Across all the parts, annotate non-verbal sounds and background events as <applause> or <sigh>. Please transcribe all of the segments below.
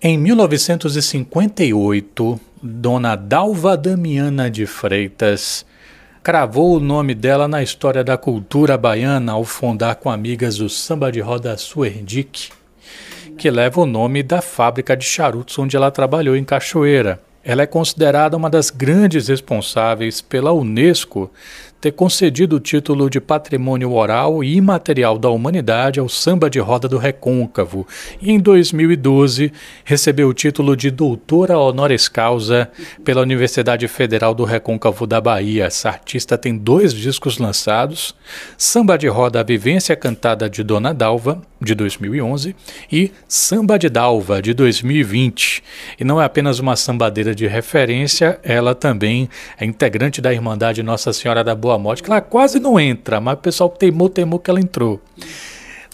Em 1958, Dona Dalva Damiana de Freitas cravou o nome dela na história da cultura baiana ao fundar com amigas o samba de roda Suerdic, que leva o nome da fábrica de charutos onde ela trabalhou em Cachoeira. Ela é considerada uma das grandes responsáveis pela Unesco ter concedido o título de Patrimônio Oral e Imaterial da Humanidade ao Samba de Roda do Recôncavo e, em 2012, recebeu o título de Doutora Honoris Causa pela Universidade Federal do Recôncavo da Bahia. Essa artista tem dois discos lançados: Samba de Roda A Vivência Cantada de Dona Dalva, de 2011, e Samba de Dalva, de 2020. E não é apenas uma sambadeira de referência, ela também é integrante da Irmandade Nossa Senhora da Boa Boa Morte, que ela quase não entra, mas o pessoal teimou, teimou que ela entrou.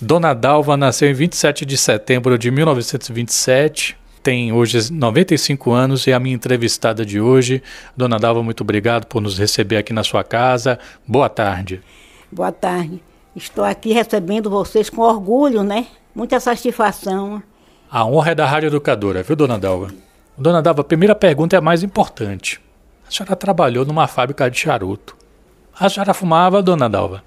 Dona Dalva nasceu em 27 de setembro de 1927, tem hoje 95 anos e é a minha entrevistada de hoje. Dona Dalva, muito obrigado por nos receber aqui na sua casa. Boa tarde. Boa tarde. Estou aqui recebendo vocês com orgulho, né? Muita satisfação. A honra é da Rádio Educadora, viu, Dona Dalva? Dona Dalva, a primeira pergunta é a mais importante. A senhora trabalhou numa fábrica de charuto. A senhora fumava, dona Dalva?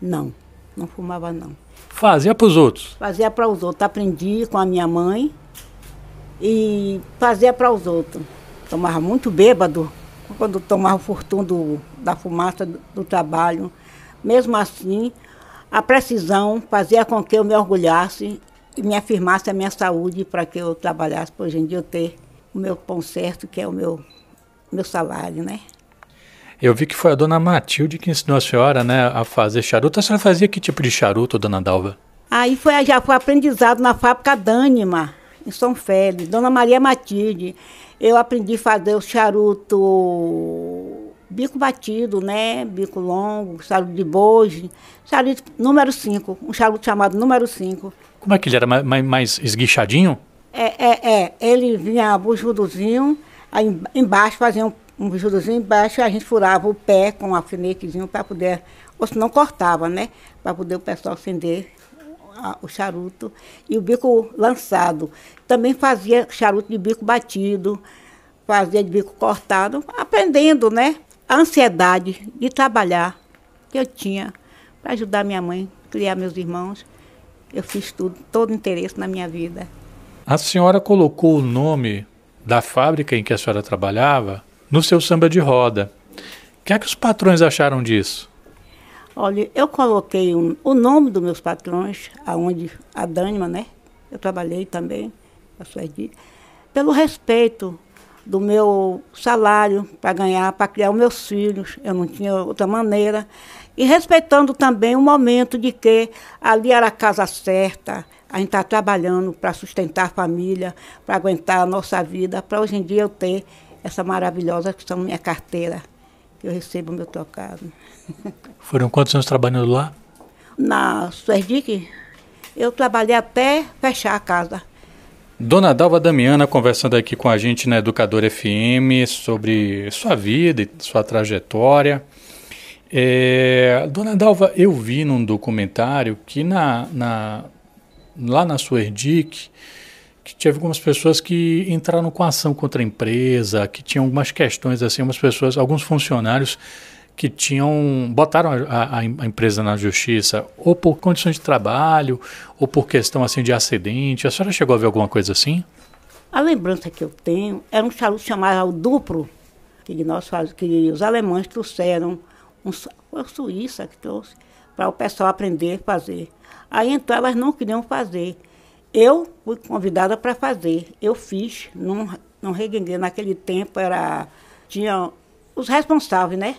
Não, não fumava não. Fazia para os outros? Fazia para os outros. Aprendi com a minha mãe e fazia para os outros. Tomava muito bêbado quando tomava o do, da fumaça do, do trabalho. Mesmo assim, a precisão fazia com que eu me orgulhasse e me afirmasse a minha saúde para que eu trabalhasse para hoje em dia eu ter o meu pão certo, que é o meu, meu salário, né? Eu vi que foi a dona Matilde que ensinou a senhora, né, a fazer charuto. A senhora fazia que tipo de charuto, dona Dalva? Aí foi, já foi aprendizado na fábrica Dânima, em São Félix, dona Maria Matilde. Eu aprendi a fazer o charuto bico batido, né, bico longo, charuto de boje, charuto número 5, um charuto chamado número 5. Como é que ele era, mais, mais esguichadinho? É, é, é, ele vinha bujudozinho, aí embaixo fazia um um bijudozinho embaixo, a gente furava o pé com um alfinetezinho para poder, ou se não cortava, né? Para poder o pessoal acender o charuto. E o bico lançado. Também fazia charuto de bico batido, fazia de bico cortado, aprendendo, né? A ansiedade de trabalhar que eu tinha para ajudar minha mãe, criar meus irmãos. Eu fiz tudo, todo interesse na minha vida. A senhora colocou o nome da fábrica em que a senhora trabalhava no seu samba de roda. O que é que os patrões acharam disso? Olha, eu coloquei um, o nome dos meus patrões, aonde a Dânima, né? Eu trabalhei também, pelo respeito do meu salário para ganhar, para criar os meus filhos. Eu não tinha outra maneira. E respeitando também o momento de que ali era a casa certa, a gente está trabalhando para sustentar a família, para aguentar a nossa vida, para hoje em dia eu ter essa maravilhosa que são minha carteira, que eu recebo meu trocado. <laughs> Foram quantos anos trabalhando lá? Na Suerdic, eu trabalhei até fechar a casa. Dona Dalva Damiana conversando aqui com a gente na Educador FM sobre sua vida e sua trajetória. É, Dona Dalva, eu vi num documentário que na, na, lá na Suerdic que teve algumas pessoas que entraram com ação contra a empresa, que tinham algumas questões assim, algumas pessoas, alguns funcionários que tinham botaram a, a, a, empresa na justiça ou por condições de trabalho ou por questão assim de acidente. A senhora chegou a ver alguma coisa assim? A lembrança que eu tenho era um charuto chamado duplo que nós que os alemães trouxeram, um, foi a Suíça que trouxe para o pessoal aprender a fazer. Aí então elas não queriam fazer. Eu fui convidada para fazer. Eu fiz, não, não reguenguei. Naquele tempo era. Tinha os responsáveis, né?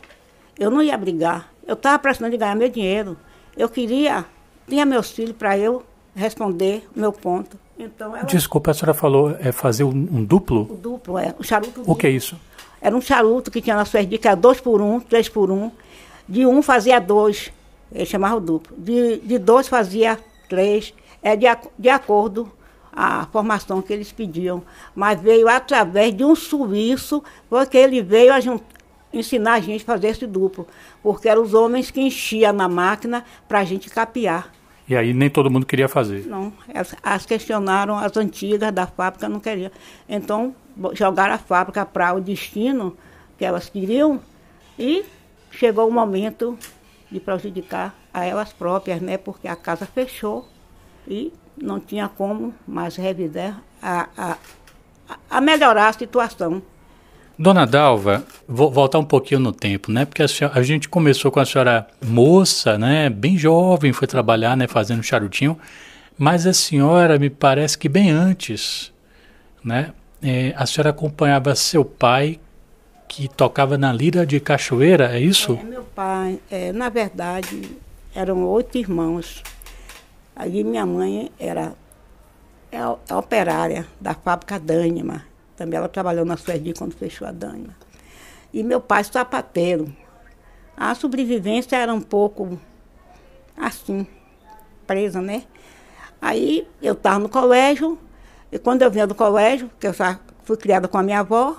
Eu não ia brigar. Eu estava precisando de ganhar meu dinheiro. Eu queria. Tinha meus filhos para eu responder o meu ponto. Então, ela... Desculpa, a senhora falou é fazer um, um duplo? O duplo, é. Um charuto. O que é isso? Era um charuto que tinha na sua era dois por um, três por um. De um fazia dois. Ele chamava o duplo. De, de dois fazia três é de, de acordo a formação que eles pediam, mas veio através de um suíço, porque ele veio a ensinar a gente a fazer esse duplo, porque eram os homens que enchiam na máquina para a gente capiar. E aí nem todo mundo queria fazer. Não, elas, as questionaram as antigas da fábrica, não queriam. Então jogaram a fábrica para o destino que elas queriam e chegou o momento de prejudicar a elas próprias, né? Porque a casa fechou e não tinha como mais reviver a, a, a melhorar a situação. Dona Dalva, vou voltar um pouquinho no tempo, né? Porque a, senhora, a, gente começou com a senhora moça, né? Bem jovem, foi trabalhar, né? Fazendo charutinho. Mas a senhora, me parece que bem antes, né? É, a senhora acompanhava seu pai que tocava na lira de cachoeira, é isso? É, meu pai, é, na verdade, eram oito irmãos. Aí minha mãe era é, é operária da fábrica Dânima. Também ela trabalhou na Suerdi quando fechou a Dânima. E meu pai sapateiro. A sobrevivência era um pouco assim, presa, né? Aí eu estava no colégio, e quando eu vinha do colégio, que eu já fui criada com a minha avó,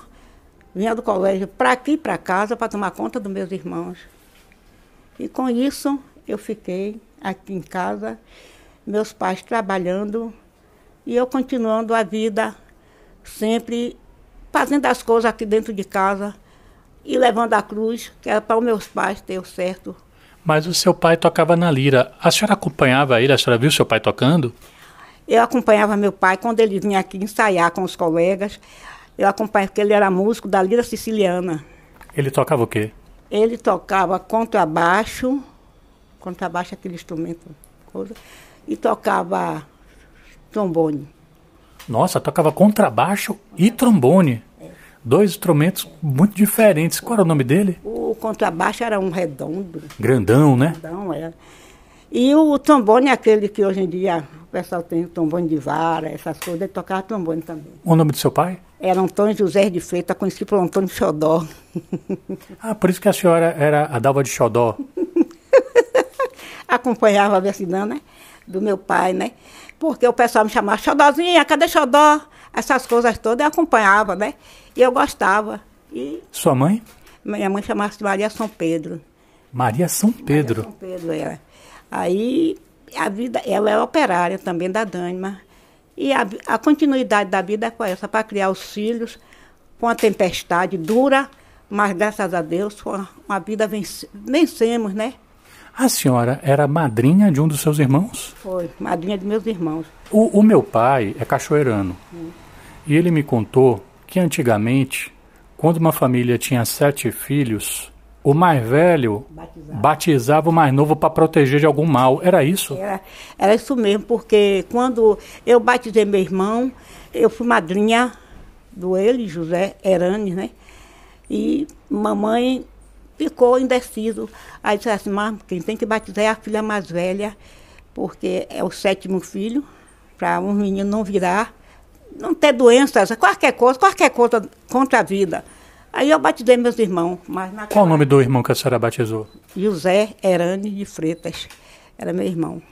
vinha do colégio para aqui, para casa, para tomar conta dos meus irmãos. E com isso eu fiquei aqui em casa, meus pais trabalhando e eu continuando a vida sempre fazendo as coisas aqui dentro de casa e levando a cruz, que era para os meus pais ter o certo. Mas o seu pai tocava na lira. A senhora acompanhava ele? A senhora viu seu pai tocando? Eu acompanhava meu pai quando ele vinha aqui ensaiar com os colegas. Eu acompanhava porque ele era músico da lira siciliana. Ele tocava o quê? Ele tocava contrabaixo, contrabaixo é aquele instrumento, coisa, e tocava trombone. Nossa, tocava contrabaixo e trombone. Dois instrumentos muito diferentes. Qual era o nome dele? O contrabaixo era um redondo. Grandão, né? Grandão, é. E o trombone é aquele que hoje em dia o pessoal tem trombone de vara, essas coisas, ele tocava trombone também. O nome do seu pai? Era Antônio José de Freitas, conhecido por Antônio Xodó. <laughs> ah, por isso que a senhora era a Dalva de Xodó. <laughs> Acompanhava a versidão, né? Do meu pai, né? porque o pessoal me chamava Xodózinha, cadê Xodó? Essas coisas todas eu acompanhava, né? E eu gostava. E Sua mãe? Minha mãe chamava-se Maria São Pedro. Maria São Pedro? Maria São Pedro, era. Aí, a vida, ela é operária também da Dânima. E a, a continuidade da vida foi essa, para criar os filhos, com a tempestade dura, mas graças a Deus, uma, uma vida vence, vencemos, né? A senhora era madrinha de um dos seus irmãos? Foi, madrinha de meus irmãos. O, o meu pai é cachoeirano. Hum. E ele me contou que antigamente, quando uma família tinha sete filhos, o mais velho batizava, batizava o mais novo para proteger de algum mal. Era isso? Era, era isso mesmo, porque quando eu batizei meu irmão, eu fui madrinha do ele, José Heranes, né? E mamãe ficou indeciso. Aí disse assim, mas quem tem que batizar é a filha mais velha, porque é o sétimo filho, para um menino não virar, não ter doenças, qualquer coisa, qualquer coisa contra a vida. Aí eu batizei meus irmãos. Mas naquela... Qual o nome do irmão que a senhora batizou? José Herane de Freitas, era meu irmão.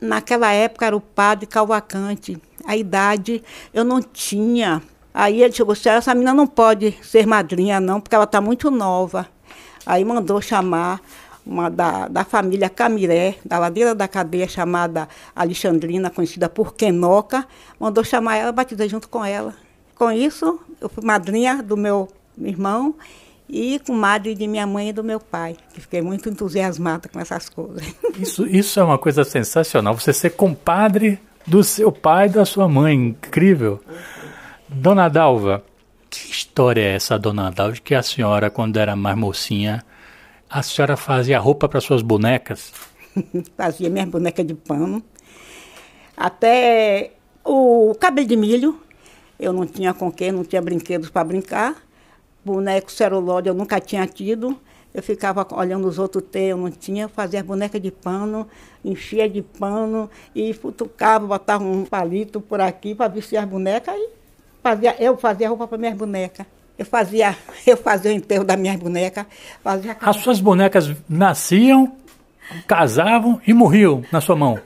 Naquela época era o padre Calvacante. A idade eu não tinha. Aí ele chegou e essa menina não pode ser madrinha não, porque ela está muito nova. Aí mandou chamar uma da, da família Camiré, da ladeira da cadeia chamada Alexandrina, conhecida por Quenoca, mandou chamar ela, batizei junto com ela. Com isso, eu fui madrinha do meu irmão e com madre de minha mãe e do meu pai, que fiquei muito entusiasmada com essas coisas. <laughs> Isso, isso é uma coisa sensacional, você ser compadre do seu pai e da sua mãe, incrível. Dona Dalva, que história é essa, dona Dalva, de que a senhora, quando era mais mocinha, a senhora fazia roupa para suas bonecas? <laughs> fazia minhas bonecas de pano. Até o cabelo de milho, eu não tinha com quem, não tinha brinquedos para brincar. Boneco celulose eu nunca tinha tido. Eu ficava olhando os outros ter, eu não tinha, fazia boneca de pano, enchia de pano e futucava, botava um palito por aqui para vestir as bonecas e Fazia, eu fazia roupa para minhas bonecas. Eu fazia, <laughs> eu fazia o enterro das minhas bonecas. Fazia... As suas bonecas nasciam, casavam e morriam na sua mão.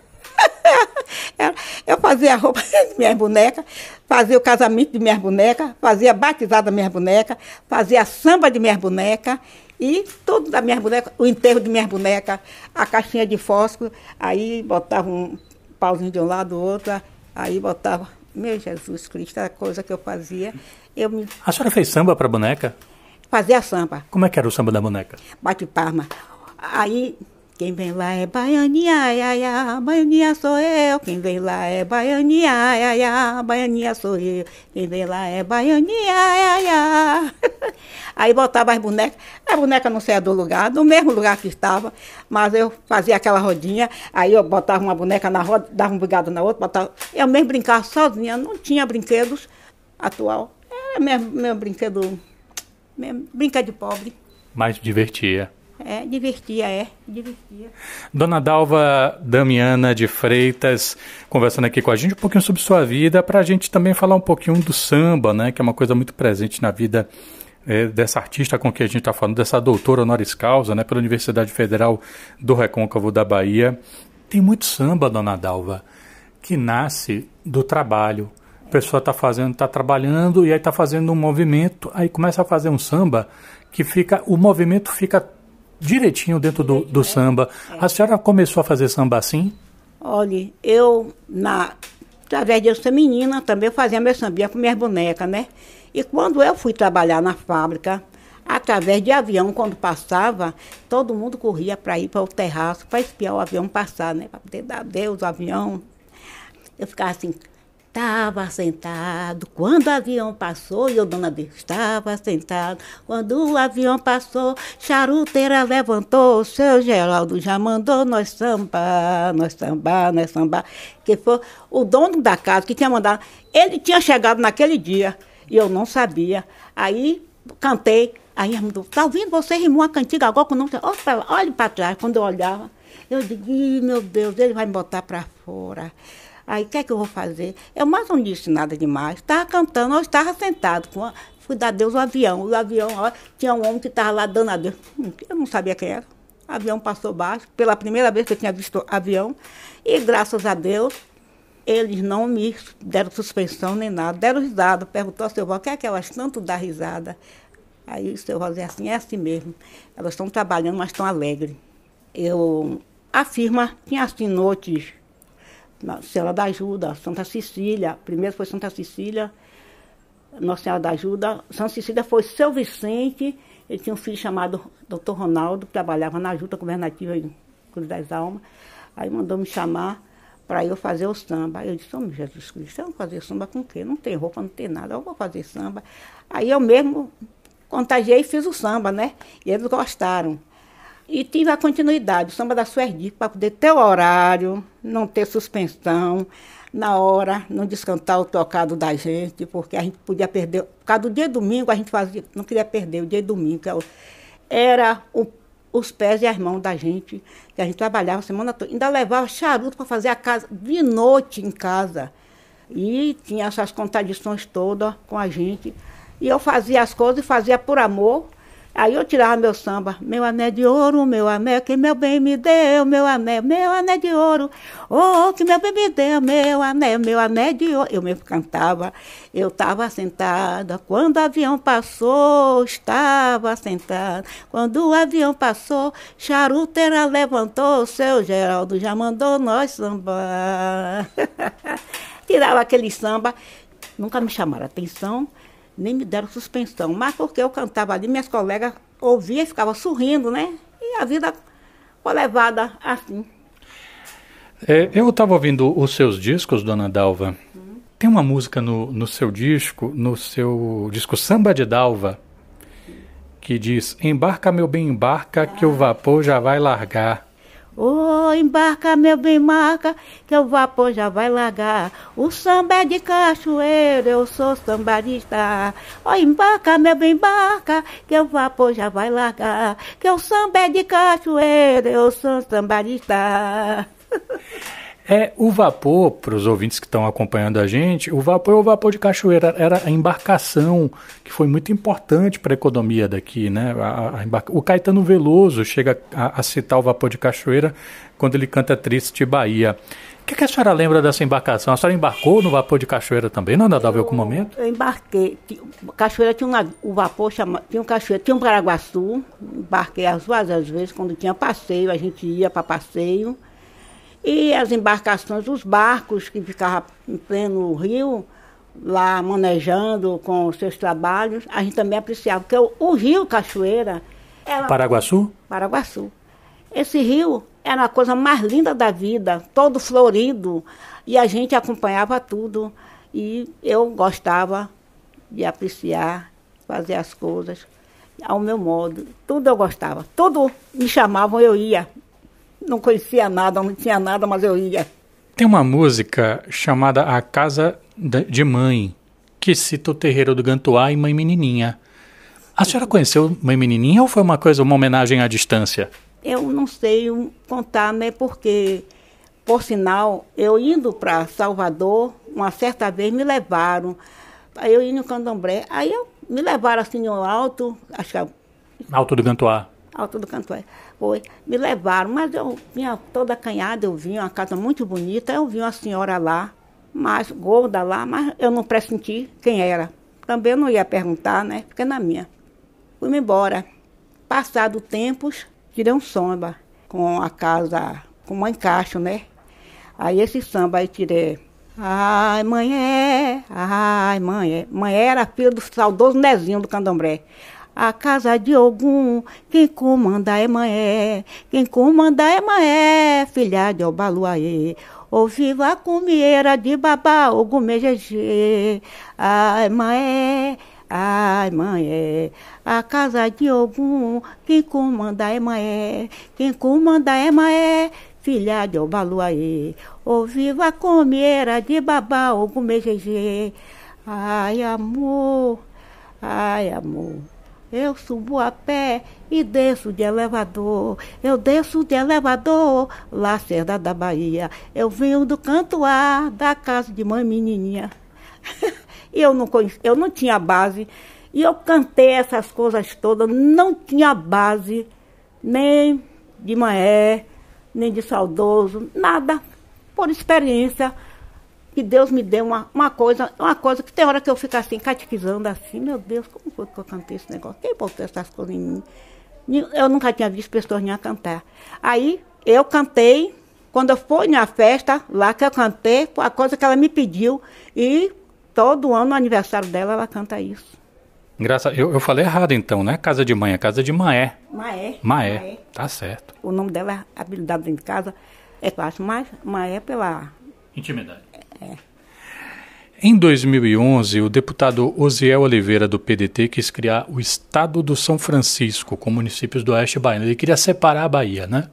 <laughs> eu fazia a roupa <laughs> das minhas bonecas, fazia o casamento de minhas bonecas, fazia a batizada das minhas bonecas, fazia a samba de minhas bonecas E tudo da minha boneca, o enterro de minhas bonecas, a caixinha de fósforo, aí botava um pauzinho de um lado do outro, aí botava, meu Jesus Cristo, a coisa que eu fazia. Eu me... A senhora fez samba para boneca? Fazia samba. Como é que era o samba da boneca? Bate palma. Aí quem vem lá é baianinha, ai, ai, ai, baianinha sou eu. Quem vem lá é baianinha, ai, ai, ai, baianinha sou eu. Quem vem lá é baianinha, ai, ai, ai. <laughs> Aí botava as bonecas, a boneca não saía do lugar, do mesmo lugar que estava, mas eu fazia aquela rodinha, aí eu botava uma boneca na roda, dava um brigado na outra, botava. Eu mesmo brincava sozinha, não tinha brinquedos atual. Era mesmo, meu brinquedo, mesmo, brinquedo de pobre. Mais divertia. É, divertia, é, divertia. Dona Dalva Damiana de Freitas, conversando aqui com a gente um pouquinho sobre sua vida, para a gente também falar um pouquinho do samba, né, que é uma coisa muito presente na vida é, dessa artista com quem a gente está falando, dessa doutora honoris causa, né, pela Universidade Federal do Recôncavo da Bahia. Tem muito samba, Dona Dalva, que nasce do trabalho. A pessoa está fazendo, está trabalhando e aí está fazendo um movimento, aí começa a fazer um samba que fica, o movimento fica direitinho dentro do, do samba. É. A senhora começou a fazer samba assim? Olha, eu, na, através de eu ser menina, também fazia meu sambinha com minhas bonecas, né? E quando eu fui trabalhar na fábrica, através de avião, quando passava, todo mundo corria para ir para o terraço, para espiar o avião passar, né? Para poder dar Deus o avião. Eu ficava assim, Estava sentado quando o avião passou, e eu, dona Deus, estava sentado. Quando o avião passou, charuteira levantou, seu Geraldo já mandou nós sambar, nós sambar, nós sambar. Que foi o dono da casa que tinha mandado. Ele tinha chegado naquele dia e eu não sabia. Aí cantei, aí ele mandou, tá ouvindo? Você rimou a cantiga agora com não. Olha para trás, quando eu olhava. Eu digo, meu Deus, ele vai me botar para fora. Aí, o que é que eu vou fazer? Eu mais não disse nada demais. Estava cantando, eu estava sentado. Com a, fui dar Deus o avião. O avião, ó, tinha um homem que estava lá dando a Deus. Hum, eu não sabia quem era. O avião passou baixo, pela primeira vez que eu tinha visto avião. E graças a Deus, eles não me deram suspensão nem nada. Deram risada. Perguntou ao seu avô, o que é que elas tanto dão risada? Aí o seu avô disse assim, é assim mesmo. Elas estão trabalhando, mas estão alegres. Eu, firma tinha assim noites na Senhora da Ajuda, Santa Cecília. Primeiro foi Santa Cecília, Nossa Senhora da Ajuda. Santa Cecília foi seu Vicente. Ele tinha um filho chamado Dr. Ronaldo, que trabalhava na Junta Governativa em Cruz das Almas. Aí mandou me chamar para eu fazer o samba. Aí eu disse, oh, Jesus Cristo, eu vou fazer samba com o quê? Não tem roupa, não tem nada, eu vou fazer samba. Aí eu mesmo contagiei e fiz o samba, né? E eles gostaram. E tive a continuidade, o samba da Suerdic, para poder ter o horário, não ter suspensão, na hora, não descantar o tocado da gente, porque a gente podia perder. Por causa do dia domingo, a gente fazia, não queria perder o dia domingo, que é era o, os pés e as mãos da gente, que a gente trabalhava a semana toda. Ainda levava charuto para fazer a casa de noite em casa. E tinha essas contradições todas com a gente. E eu fazia as coisas e fazia por amor Aí eu tirava meu samba, meu anel de ouro, meu anel que meu bem me deu, meu anel, meu anel de ouro, oh, que meu bem me deu, meu anel, meu anel de ouro. Eu mesmo cantava, eu estava sentada, quando o avião passou, estava sentada, quando o avião passou, charuteira levantou, seu Geraldo já mandou nós sambar. <laughs> Tirava aquele samba, nunca me chamaram atenção, nem me deram suspensão. Mas porque eu cantava ali, minhas colegas ouviam e ficavam sorrindo, né? E a vida foi levada assim. É, eu estava ouvindo os seus discos, dona Dalva. Hum. Tem uma música no, no seu disco, no seu disco Samba de Dalva, que diz: Embarca, meu bem, embarca, que o vapor já vai largar. Ô, oh, embarca, meu bem, marca, que o vapor já vai largar. O samba é de cachoeira, eu sou sambarista. Ô, oh, embarca, meu bem, embarca, que o vapor já vai largar. Que o samba é de cachoeira, eu sou sambarista. <laughs> É, o vapor, para os ouvintes que estão acompanhando a gente, o vapor é o vapor de cachoeira, era a embarcação que foi muito importante para a economia daqui, né? A, a embarca... O Caetano Veloso chega a, a, citar o vapor de cachoeira quando ele canta Triste Bahia. que, que a senhora lembra dessa embarcação? A senhora embarcou no vapor de Cachoeira também, não andava em algum momento? Eu embarquei. Cachoeira tinha uma, o vapor chama, tinha um Cachoeira, tinha um Paraguaçu, embarquei as várias vezes, quando tinha passeio, a gente ia para passeio. E as embarcações, os barcos que ficavam em pleno rio, lá manejando com os seus trabalhos, a gente também apreciava, porque o, o rio Cachoeira era. Paraguaçu? Paraguaçu. Esse rio era a coisa mais linda da vida, todo florido, e a gente acompanhava tudo. E eu gostava de apreciar, fazer as coisas ao meu modo. Tudo eu gostava. Tudo me chamavam, eu ia. Não conhecia nada, não tinha nada, mas eu ia. Tem uma música chamada A Casa de Mãe, que cita o terreiro do Gantuá e Mãe Menininha. A senhora conheceu Mãe Menininha ou foi uma coisa, uma homenagem à distância? Eu não sei contar, né? Porque, por sinal, eu indo para Salvador, uma certa vez me levaram. Aí eu ia no candomblé, aí eu, me levaram assim no alto, acho que... Alto do Cantuá. Alto do Cantuá. Foi, me levaram, mas eu vinha toda acanhada, eu vi uma casa muito bonita, eu vi uma senhora lá, mais gorda lá, mas eu não pressenti quem era. Também eu não ia perguntar, né? Fiquei na minha. Fui-me embora. Passado tempos, tirei um samba com a casa, com um encaixo, né? Aí esse samba aí tirei. Ai, mãe é, ai, mãe é. Mãe era filha do saudoso Nezinho do Candomblé. A casa de algum, quem comanda é mãe é, quem comanda é mãe é, filha de Obaluaê. Ou viva a comieira de babá, o gumejejê. Ai, mãe é, Ai, mãe, é a casa de algum, quem comanda é mãe, quem comanda é mãe, filha de Obaluaê. Ou viva a comieira de babá, ou gumejejê. Ai, amor, ai, amor. Eu subo a pé e desço de elevador. Eu desço de elevador, Lacerda da Bahia. Eu venho do canto A da casa de mãe menininha. <laughs> Eu não, eu não tinha base. E eu cantei essas coisas todas, não tinha base, nem de maé, nem de saudoso, nada. Por experiência, que Deus me deu uma, uma coisa, uma coisa que tem hora que eu fico assim, catequizando assim, meu Deus, como foi que eu cantei esse negócio? Quem botou essas coisas em mim? Eu nunca tinha visto pessoas nem a cantar. Aí eu cantei, quando eu fui na festa, lá que eu cantei, foi a coisa que ela me pediu. E todo ano, no aniversário dela, ela canta isso. Engraçado. Eu, eu falei errado então, não é casa de mãe, é casa de Maé. Maé. Maé. Maé. Tá certo. O nome dela é habilidade dentro de casa. É fácil, mas Maé pela... Intimidade. É. Em 2011, o deputado Osiel Oliveira, do PDT, quis criar o Estado do São Francisco, com municípios do Oeste Baiano. Ele queria separar a Bahia, né?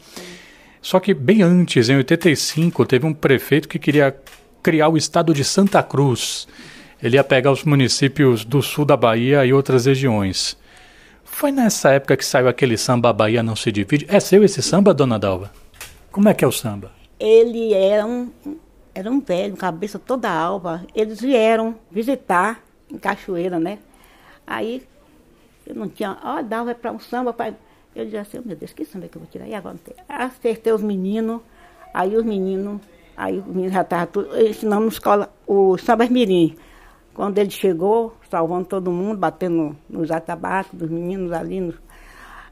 Só que bem antes, em 85, teve um prefeito que queria criar o Estado de Santa Cruz ele ia pegar os municípios do sul da Bahia e outras regiões. Foi nessa época que saiu aquele samba Bahia não se divide. É seu esse samba, dona Dalva? Como é que é o samba? Ele era um, era um velho, cabeça toda alva. Eles vieram visitar em Cachoeira, né? Aí eu não tinha, ó, Dalva é para um samba. Pra... Eu disse assim, oh, meu Deus, que samba que eu vou tirar? E agora Acertei os meninos, aí os meninos, aí os meninos já estavam ensinando na escola o samba mirim. Quando ele chegou, salvando todo mundo, batendo nos atabaques dos meninos ali. No...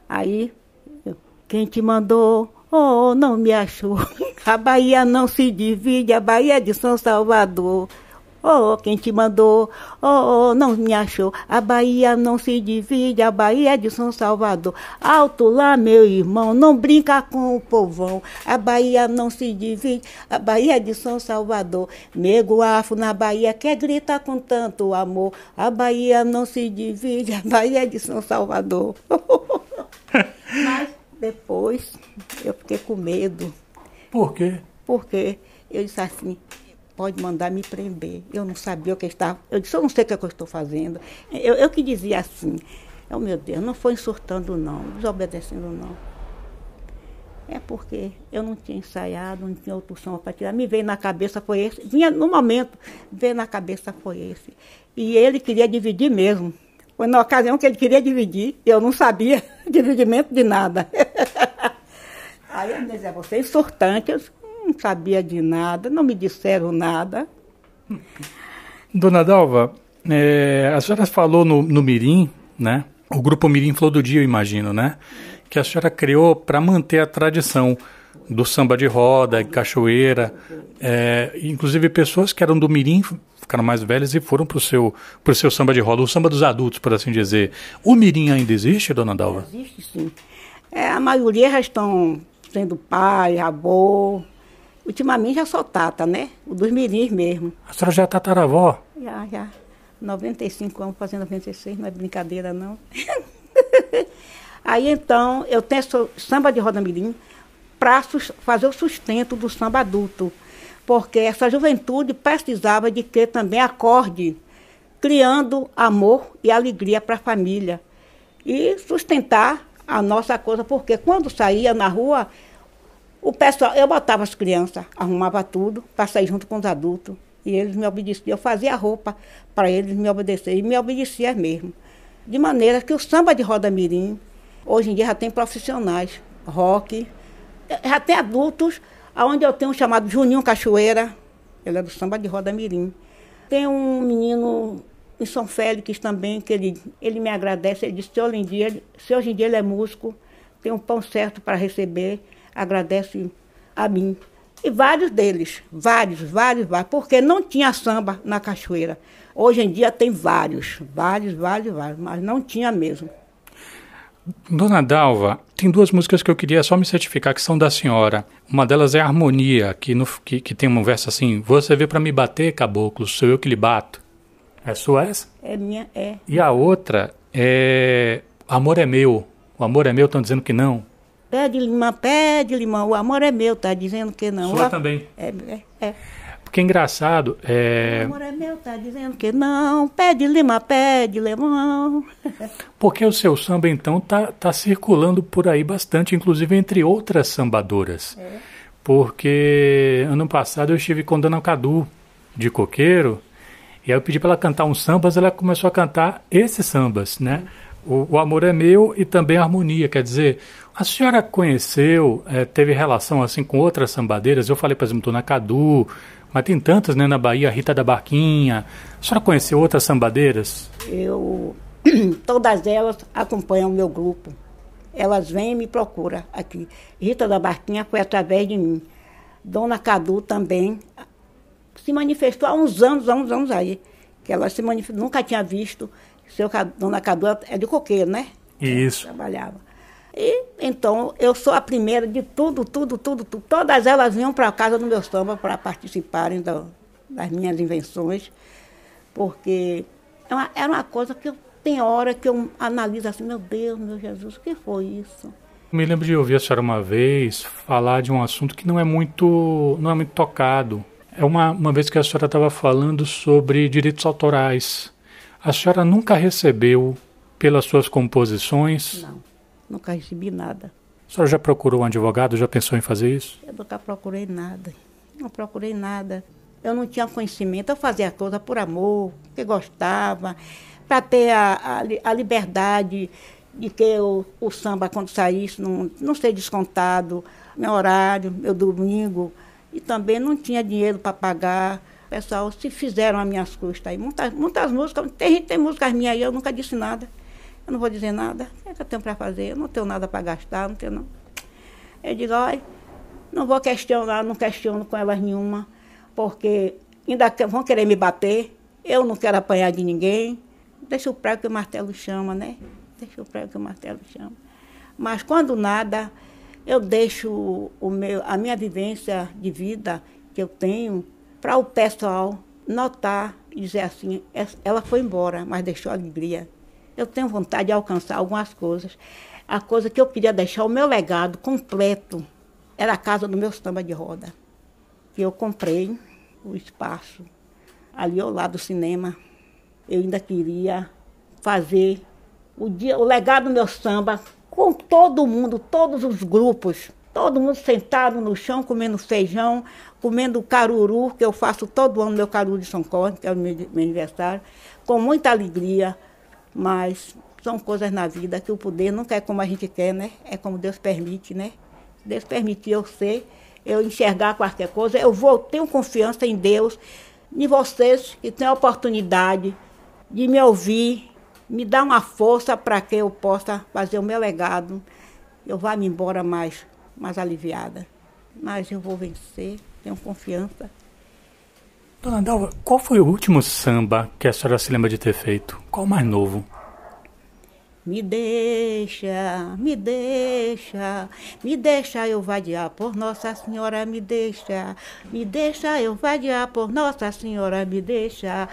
Aí, quem te mandou? Oh, não me achou. A Bahia não se divide, a Bahia é de São Salvador. Oh, quem te mandou? Oh, oh, não me achou. A Bahia não se divide, a Bahia é de São Salvador. Alto lá, meu irmão, não brinca com o povão. A Bahia não se divide, a Bahia é de São Salvador. Nego afo na Bahia que grita com tanto amor. A Bahia não se divide, a Bahia é de São Salvador. <laughs> <laughs> Mas depois eu fiquei com medo. Por quê? Porque eu disse assim, pode mandar me prender. Eu não sabia o que estava. Eu disse, eu não sei o que, é que eu estou fazendo. Eu, eu que dizia assim, oh meu Deus, não foi insultando não, desobedecendo não. É porque eu não tinha ensaiado, não tinha outro som para tirar. Me veio na cabeça foi esse. Vinha no momento, veio na cabeça foi esse. E ele queria dividir mesmo. Foi na ocasião que ele queria dividir, eu não sabia <laughs> dividimento de nada. Aí ele dizia, você insultante. Eu disse, hum, não sabia de nada, não me disseram nada. Dona Dalva, é, a senhora falou no, no Mirim, né? O grupo Mirim Flor do Dia, eu imagino, né? Que a senhora criou para manter a tradição do samba de roda cachoeira. É, inclusive pessoas que eram do Mirim ficaram mais velhas e foram para o seu, pro seu samba de roda, o samba dos adultos, por assim dizer. O Mirim ainda existe, dona Dalva? Existe sim. É, a maioria já estão sendo pai, avô. Ultimamente já sou tata, né? O dos mirins mesmo. A senhora já é tataravó? Já, já. 95 anos, fazendo 96, não é brincadeira não. <laughs> Aí então, eu tenho samba de roda mirim para fazer o sustento do samba adulto. Porque essa juventude precisava de que também acorde, criando amor e alegria para a família. E sustentar a nossa coisa, porque quando saía na rua, o pessoal, eu botava as crianças, arrumava tudo para sair junto com os adultos. E eles me obedeciam. Eu fazia a roupa para eles me obedecerem. E me obedecia mesmo. De maneira que o samba de roda mirim, hoje em dia já tem profissionais, rock, já tem adultos, onde eu tenho um chamado Juninho Cachoeira, ele é do samba de roda mirim. Tem um menino em São Félix também, que ele, ele me agradece, ele disse, se hoje, em dia, se hoje em dia ele é músico, tem um pão certo para receber, agradece a mim. E vários deles, vários, vários, vários, porque não tinha samba na cachoeira. Hoje em dia tem vários, vários, vários, vários, mas não tinha mesmo. Dona Dalva, tem duas músicas que eu queria só me certificar que são da senhora. Uma delas é Harmonia, que, no, que, que tem um verso assim: Você veio para me bater, caboclo, sou eu que lhe bato. É sua essa? É minha, é. E a outra é Amor é meu. O amor é meu, estão dizendo que não. Pede limão, pede limão, o amor é meu, tá dizendo que não. Sua também. É, é, é. Porque é engraçado. É... O amor é meu, tá dizendo que não. Pede limão, pede limão. <laughs> Porque o seu samba, então, tá, tá circulando por aí bastante, inclusive entre outras sambadoras. É. Porque ano passado eu estive com Dona Cadu, de Coqueiro, e aí eu pedi para ela cantar uns sambas, ela começou a cantar esses sambas, né? O, o, Amor é Meu e também a Harmonia. Quer dizer, a senhora conheceu, é, teve relação assim com outras sambadeiras? Eu falei, por exemplo, na Cadu, mas tem tantas, né, na Bahia, Rita da Barquinha. A senhora conheceu outras sambadeiras? Eu, <clears throat> todas elas acompanham o meu grupo. Elas vêm e me procuram aqui. Rita da Barquinha foi através de mim. Dona Cadu também se manifestou há uns anos, há uns anos aí. Que ela se manifestou, nunca tinha visto seu Dona Cadu é de coqueiro, né? Isso. trabalhava. E então eu sou a primeira de tudo, tudo, tudo, tudo. Todas elas vinham para a casa do meu samba para participarem do, das minhas invenções, porque é uma, era uma coisa que eu, tem hora que eu analiso assim, meu Deus, meu Jesus, o que foi isso? Me lembro de ouvir a senhora uma vez falar de um assunto que não é muito, não é muito tocado. É uma, uma vez que a senhora estava falando sobre direitos autorais. A senhora nunca recebeu pelas suas composições? Não, nunca recebi nada. A senhora já procurou um advogado? Já pensou em fazer isso? Eu nunca procurei nada. Não procurei nada. Eu não tinha conhecimento. Eu fazia a coisa por amor, porque gostava, para ter a, a, a, liberdade de que o, o samba, quando saísse, não, não ser descontado, meu horário, meu domingo. E também não tinha dinheiro para pagar pessoal se fizeram as minhas custas aí. Muitas, muitas músicas, tem tem músicas minhas aí, eu nunca disse nada. Eu não vou dizer nada. O que, é que eu tenho para fazer? Eu não tenho nada para gastar, não tenho não. Eu digo, olha, não vou questionar, não questiono com elas nenhuma, porque ainda vão querer me bater, eu não quero apanhar de ninguém. Deixa o prego que o martelo chama, né? Deixa o prego que o martelo chama. Mas quando nada, eu deixo o meu, a minha vivência de vida que eu tenho para o pessoal notar e dizer assim, ela foi embora, mas deixou alegria. Eu tenho vontade de alcançar algumas coisas. A coisa que eu queria deixar, o meu legado completo, era a casa do meu samba de roda. Que eu comprei o espaço ali ao lado do cinema. Eu ainda queria fazer o, dia, o legado do meu samba com todo mundo, todos os grupos. Todo mundo sentado no chão, comendo feijão, comendo caruru, que eu faço todo ano meu caruru de São Cosme, que é o meu, aniversário, com muita alegria, mas são coisas na vida que o poder nunca é como a gente quer, né? É como Deus permite, né? Deus permitiu eu ser, eu enxergar qualquer coisa, eu vou, tenho confiança em Deus, em vocês que têm a oportunidade de me ouvir, me dar uma força para que eu possa fazer o meu legado. Eu vá me embora mais, mais aliviada. Mas eu vou vencer, tenho confiança. Dona Dalva, qual foi o último samba que a senhora se lembra de ter feito? Qual o mais novo? Me deixa, me deixa, me deixa eu vadiar por Nossa Senhora, me deixa, me deixa eu vadiar por Nossa Senhora, me deixa,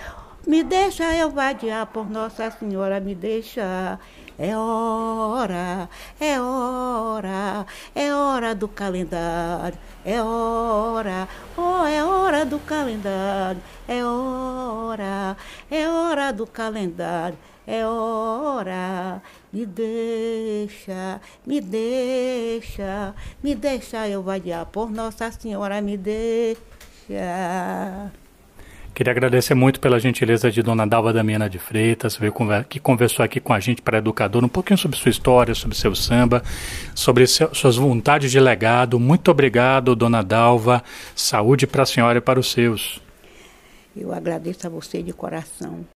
me deixa eu vadiar por Nossa Senhora, me deixa. É hora, é hora, é hora do calendário, é hora, oh, é hora do calendário, é hora, é hora do calendário é hora, me deixa, me deixa, me deixa eu vadiar por Nossa Senhora, me deixa. Queria agradecer muito pela gentileza de Dona Dalva Damiana de Freitas, que conversou aqui com a gente para educador, um pouquinho sobre sua história, sobre seu samba, sobre suas vontades de legado. Muito obrigado, Dona Dalva. Saúde para a senhora e para os seus. Eu agradeço a você de coração